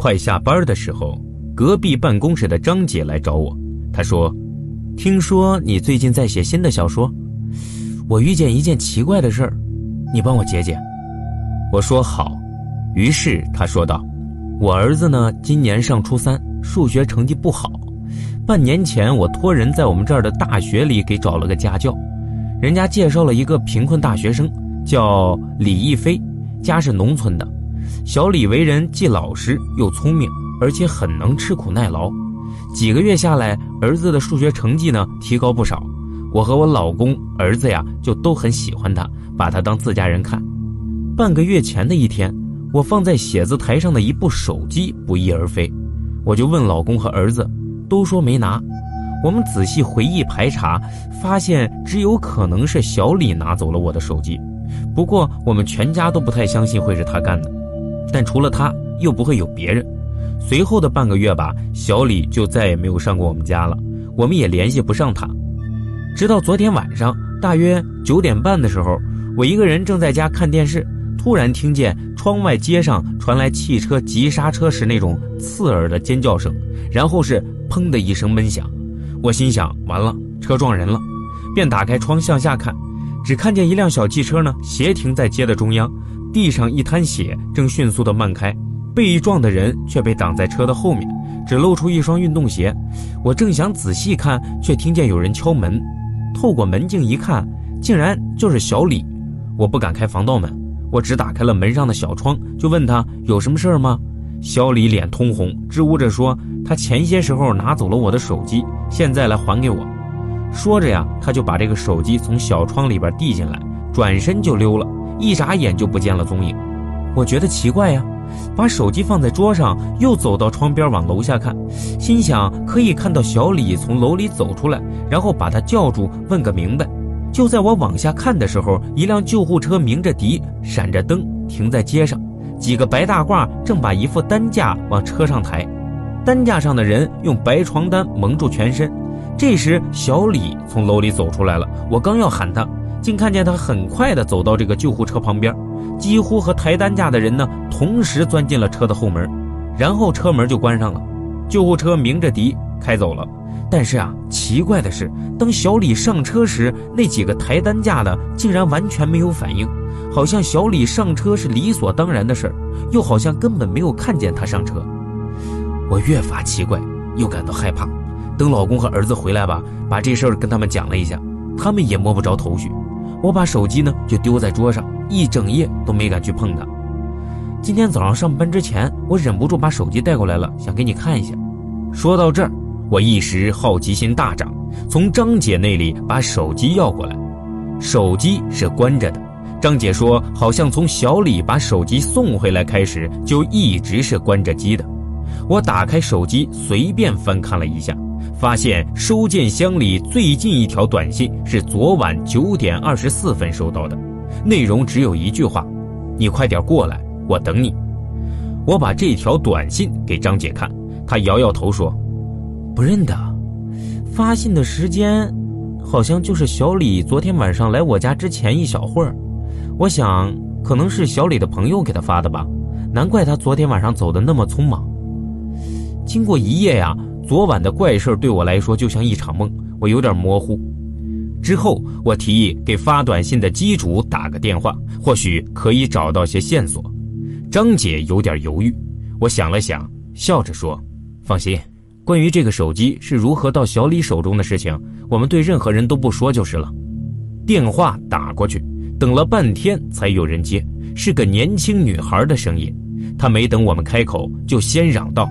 快下班的时候，隔壁办公室的张姐来找我，她说：“听说你最近在写新的小说，我遇见一件奇怪的事儿，你帮我解解。”我说好。于是她说道：“我儿子呢，今年上初三，数学成绩不好。半年前我托人在我们这儿的大学里给找了个家教，人家介绍了一个贫困大学生，叫李逸飞，家是农村的。”小李为人既老实又聪明，而且很能吃苦耐劳。几个月下来，儿子的数学成绩呢提高不少。我和我老公、儿子呀就都很喜欢他，把他当自家人看。半个月前的一天，我放在写字台上的一部手机不翼而飞，我就问老公和儿子，都说没拿。我们仔细回忆排查，发现只有可能是小李拿走了我的手机。不过我们全家都不太相信会是他干的。但除了他，又不会有别人。随后的半个月吧，小李就再也没有上过我们家了，我们也联系不上他。直到昨天晚上，大约九点半的时候，我一个人正在家看电视，突然听见窗外街上传来汽车急刹车时那种刺耳的尖叫声，然后是砰的一声闷响。我心想：完了，车撞人了，便打开窗向下看，只看见一辆小汽车呢斜停在街的中央。地上一滩血，正迅速地漫开，被撞的人却被挡在车的后面，只露出一双运动鞋。我正想仔细看，却听见有人敲门。透过门镜一看，竟然就是小李。我不敢开防盗门，我只打开了门上的小窗，就问他有什么事儿吗？小李脸通红，支吾着说他前些时候拿走了我的手机，现在来还给我。说着呀，他就把这个手机从小窗里边递进来，转身就溜了。一眨眼就不见了踪影，我觉得奇怪呀，把手机放在桌上，又走到窗边往楼下看，心想可以看到小李从楼里走出来，然后把他叫住问个明白。就在我往下看的时候，一辆救护车鸣着笛，闪着灯停在街上，几个白大褂正把一副担架往车上抬，担架上的人用白床单蒙住全身。这时小李从楼里走出来了，我刚要喊他。竟看见他很快地走到这个救护车旁边，几乎和抬担架的人呢同时钻进了车的后门，然后车门就关上了，救护车鸣着笛开走了。但是啊，奇怪的是，当小李上车时，那几个抬担架的竟然完全没有反应，好像小李上车是理所当然的事儿，又好像根本没有看见他上车。我越发奇怪，又感到害怕。等老公和儿子回来吧，把这事儿跟他们讲了一下，他们也摸不着头绪。我把手机呢就丢在桌上，一整夜都没敢去碰它。今天早上上班之前，我忍不住把手机带过来了，想给你看一下。说到这儿，我一时好奇心大涨，从张姐那里把手机要过来。手机是关着的，张姐说好像从小李把手机送回来开始，就一直是关着机的。我打开手机，随便翻看了一下。发现收件箱里最近一条短信是昨晚九点二十四分收到的，内容只有一句话：“你快点过来，我等你。”我把这条短信给张姐看，她摇摇头说：“不认得，发信的时间好像就是小李昨天晚上来我家之前一小会儿，我想可能是小李的朋友给他发的吧，难怪他昨天晚上走的那么匆忙。”经过一夜呀。昨晚的怪事对我来说就像一场梦，我有点模糊。之后，我提议给发短信的机主打个电话，或许可以找到些线索。张姐有点犹豫，我想了想，笑着说：“放心，关于这个手机是如何到小李手中的事情，我们对任何人都不说就是了。”电话打过去，等了半天才有人接，是个年轻女孩的声音。她没等我们开口，就先嚷道：“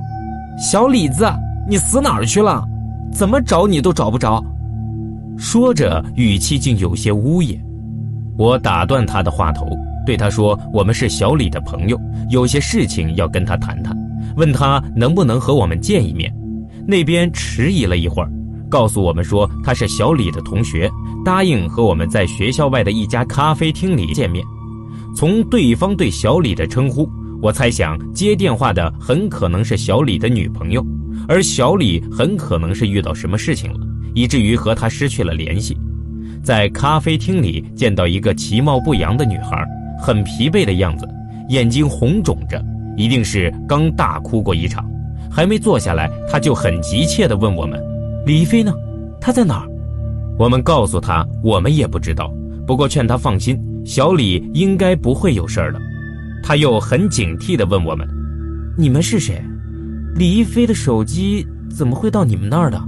小李子！”你死哪儿去了？怎么找你都找不着。说着，语气竟有些呜咽。我打断他的话头，对他说：“我们是小李的朋友，有些事情要跟他谈谈，问他能不能和我们见一面。”那边迟疑了一会儿，告诉我们说他是小李的同学，答应和我们在学校外的一家咖啡厅里见面。从对方对小李的称呼，我猜想接电话的很可能是小李的女朋友。而小李很可能是遇到什么事情了，以至于和他失去了联系。在咖啡厅里见到一个其貌不扬的女孩，很疲惫的样子，眼睛红肿着，一定是刚大哭过一场。还没坐下来，他就很急切地问我们：“李飞呢？他在哪儿？”我们告诉他，我们也不知道。不过劝他放心，小李应该不会有事儿的。他又很警惕地问我们：“你们是谁？李一飞的手机怎么会到你们那儿的？”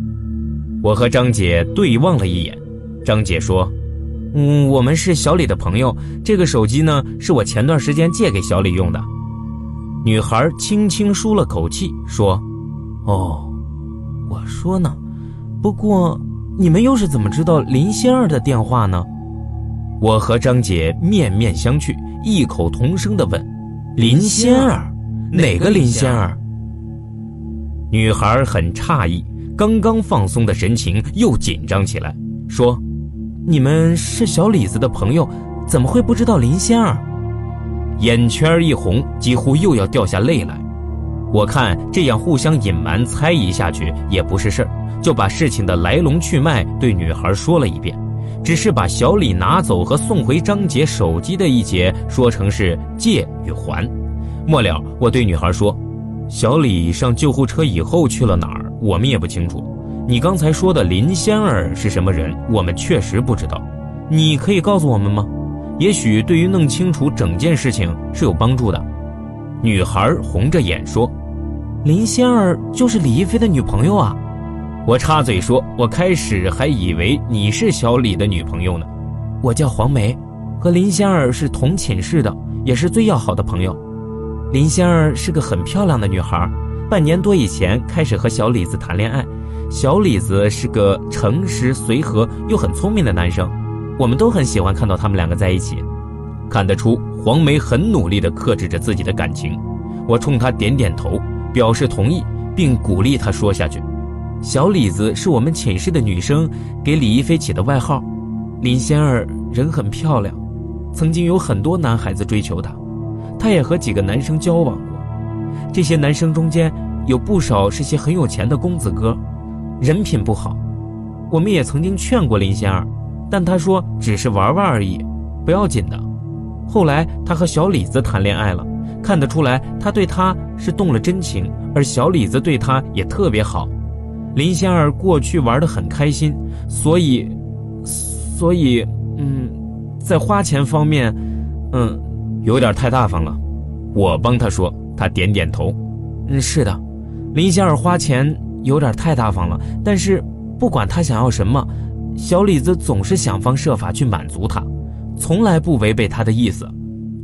我和张姐对望了一眼，张姐说：“嗯，我们是小李的朋友。这个手机呢，是我前段时间借给小李用的。”女孩轻轻舒了口气，说：“哦，我说呢，不过你们又是怎么知道林仙儿的电话呢？”我和张姐面面相觑，异口同声地问：“林仙儿？哪个林仙儿？”女孩很诧异，刚刚放松的神情又紧张起来，说：“你们是小李子的朋友，怎么会不知道林仙儿？”眼圈一红，几乎又要掉下泪来。我看这样互相隐瞒、猜疑下去也不是事儿，就把事情的来龙去脉对女孩说了一遍，只是把小李拿走和送回张杰手机的一节说成是借与还。末了，我对女孩说：“小李上救护车以后去了哪儿？我们也不清楚。你刚才说的林仙儿是什么人？我们确实不知道。你可以告诉我们吗？”也许对于弄清楚整件事情是有帮助的。女孩红着眼说：“林仙儿就是李一飞的女朋友啊！”我插嘴说：“我开始还以为你是小李的女朋友呢。”我叫黄梅，和林仙儿是同寝室的，也是最要好的朋友。林仙儿是个很漂亮的女孩，半年多以前开始和小李子谈恋爱。小李子是个诚实随和又很聪明的男生。我们都很喜欢看到他们两个在一起，看得出黄梅很努力地克制着自己的感情。我冲她点点头，表示同意，并鼓励她说下去。小李子是我们寝室的女生给李一飞起的外号。林仙儿人很漂亮，曾经有很多男孩子追求她，她也和几个男生交往过。这些男生中间有不少是些很有钱的公子哥，人品不好。我们也曾经劝过林仙儿。但他说只是玩玩而已，不要紧的。后来他和小李子谈恋爱了，看得出来他对他是动了真情，而小李子对他也特别好。林仙儿过去玩得很开心，所以，所以，嗯，在花钱方面，嗯，有点太大方了。我帮他说，他点点头，嗯，是的，林仙儿花钱有点太大方了。但是不管他想要什么。小李子总是想方设法去满足他，从来不违背他的意思。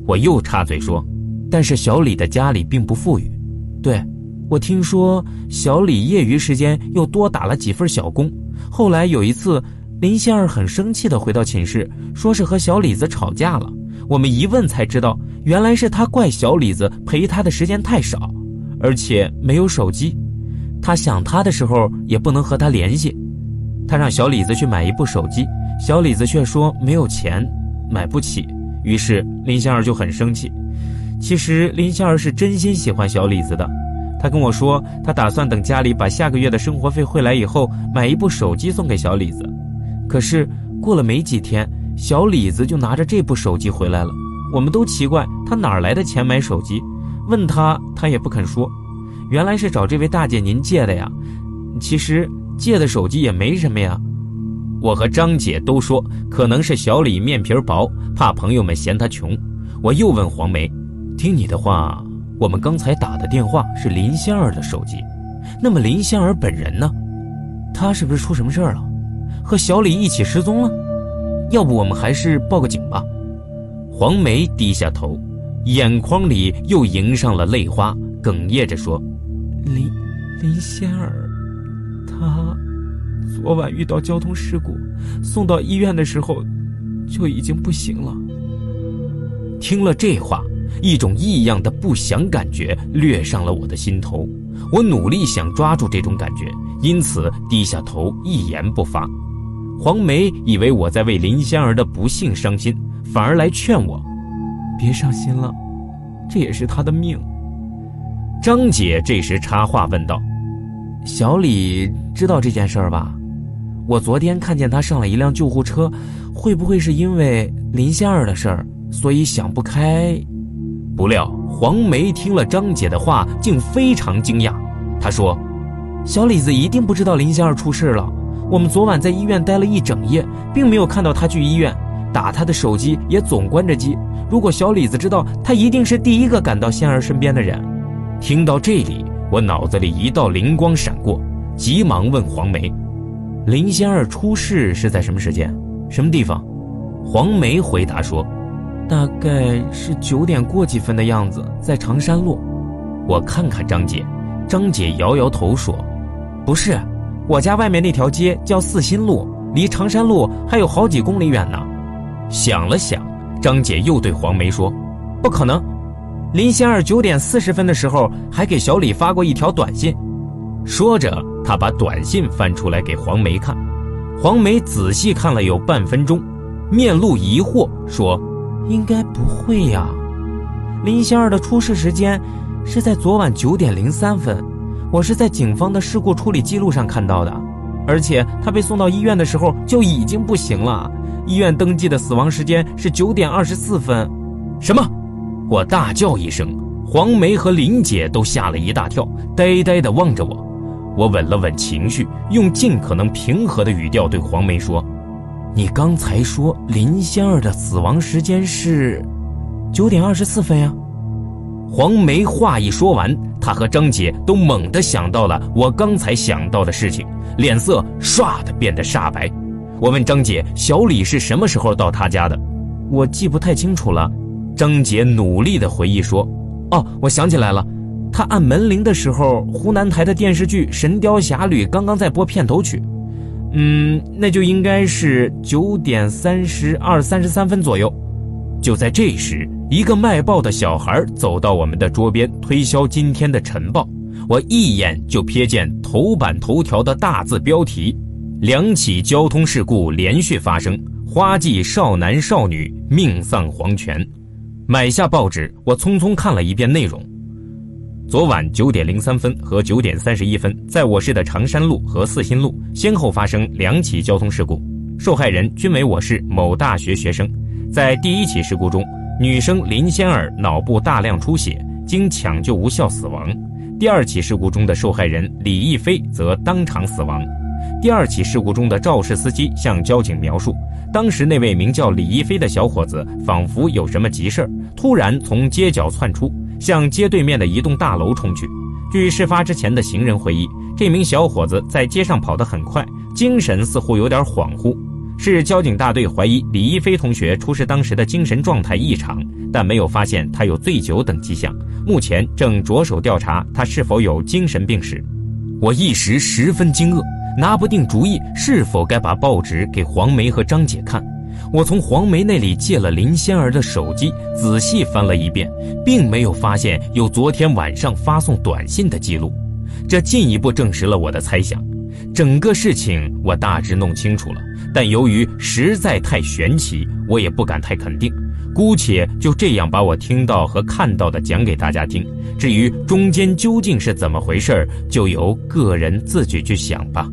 我又插嘴说：“但是小李的家里并不富裕。对，我听说小李业余时间又多打了几份小工。后来有一次，林仙儿很生气地回到寝室，说是和小李子吵架了。我们一问才知道，原来是他怪小李子陪他的时间太少，而且没有手机，他想他的时候也不能和他联系。”他让小李子去买一部手机，小李子却说没有钱，买不起。于是林仙儿就很生气。其实林仙儿是真心喜欢小李子的，他跟我说，他打算等家里把下个月的生活费汇来以后，买一部手机送给小李子。可是过了没几天，小李子就拿着这部手机回来了。我们都奇怪他哪来的钱买手机，问他他也不肯说。原来是找这位大姐您借的呀。其实。借的手机也没什么呀，我和张姐都说可能是小李面皮薄，怕朋友们嫌他穷。我又问黄梅：“听你的话，我们刚才打的电话是林仙儿的手机，那么林仙儿本人呢？他是不是出什么事儿了？和小李一起失踪了？要不我们还是报个警吧？”黄梅低下头，眼眶里又迎上了泪花，哽咽着说：“林林仙儿。”他昨晚遇到交通事故，送到医院的时候就已经不行了。听了这话，一种异样的不祥感觉掠上了我的心头。我努力想抓住这种感觉，因此低下头，一言不发。黄梅以为我在为林仙儿的不幸伤心，反而来劝我：“别伤心了，这也是她的命。”张姐这时插话问道。小李知道这件事儿吧？我昨天看见他上了一辆救护车，会不会是因为林仙儿的事儿，所以想不开？不料黄梅听了张姐的话，竟非常惊讶。她说：“小李子一定不知道林仙儿出事了。我们昨晚在医院待了一整夜，并没有看到他去医院，打他的手机也总关着机。如果小李子知道，他一定是第一个赶到仙儿身边的人。”听到这里，我脑子里一道灵光闪过，急忙问黄梅：“林仙儿出事是在什么时间，什么地方？”黄梅回答说。大概是九点过几分的样子，在长山路。我看看张姐，张姐摇摇头说：“不是，我家外面那条街叫四新路，离长山路还有好几公里远呢。”想了想，张姐又对黄梅说：“不可能，林仙儿九点四十分的时候还给小李发过一条短信。”说着，她把短信翻出来给黄梅看。黄梅仔细看了有半分钟，面露疑惑说。应该不会呀，林仙儿的出事时间是在昨晚九点零三分，我是在警方的事故处理记录上看到的，而且他被送到医院的时候就已经不行了，医院登记的死亡时间是九点二十四分。什么？我大叫一声，黄梅和林姐都吓了一大跳，呆呆地望着我。我稳了稳情绪，用尽可能平和的语调对黄梅说。你刚才说林仙儿的死亡时间是九点二十四分呀？黄梅话一说完，他和张姐都猛地想到了我刚才想到的事情，脸色唰的变得煞白。我问张姐：“小李是什么时候到他家的？”我记不太清楚了。张姐努力的回忆说：“哦，我想起来了，他按门铃的时候，湖南台的电视剧《神雕侠侣》刚刚在播片头曲。”嗯，那就应该是九点三十二、三十三分左右。就在这时，一个卖报的小孩走到我们的桌边，推销今天的晨报。我一眼就瞥见头版头条的大字标题：两起交通事故连续发生，花季少男少女命丧黄泉。买下报纸，我匆匆看了一遍内容。昨晚九点零三分和九点三十一分，在我市的长山路和四新路先后发生两起交通事故，受害人均为我市某大学学生。在第一起事故中，女生林仙儿脑部大量出血，经抢救无效死亡；第二起事故中的受害人李亦飞则当场死亡。第二起事故中的肇事司机向交警描述，当时那位名叫李亦飞的小伙子仿佛有什么急事儿，突然从街角窜出。向街对面的一栋大楼冲去。据事发之前的行人回忆，这名小伙子在街上跑得很快，精神似乎有点恍惚。市交警大队怀疑李一飞同学出事当时的精神状态异常，但没有发现他有醉酒等迹象。目前正着手调查他是否有精神病史。我一时十分惊愕，拿不定主意是否该把报纸给黄梅和张姐看。我从黄梅那里借了林仙儿的手机，仔细翻了一遍，并没有发现有昨天晚上发送短信的记录，这进一步证实了我的猜想。整个事情我大致弄清楚了，但由于实在太玄奇，我也不敢太肯定，姑且就这样把我听到和看到的讲给大家听。至于中间究竟是怎么回事，就由个人自己去想吧。